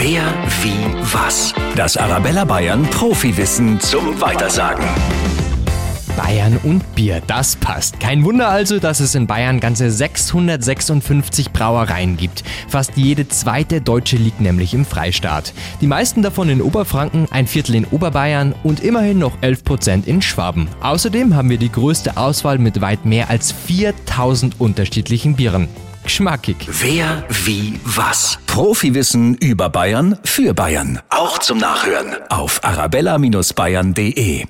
Wer, wie, was? Das Arabella Bayern Profiwissen zum Weitersagen. Bayern und Bier, das passt. Kein Wunder also, dass es in Bayern ganze 656 Brauereien gibt. Fast jede zweite deutsche liegt nämlich im Freistaat. Die meisten davon in Oberfranken, ein Viertel in Oberbayern und immerhin noch 11 Prozent in Schwaben. Außerdem haben wir die größte Auswahl mit weit mehr als 4000 unterschiedlichen Bieren. Geschmackig. Wer, wie, was? Profiwissen über Bayern für Bayern. Auch zum Nachhören auf arabella-bayern.de.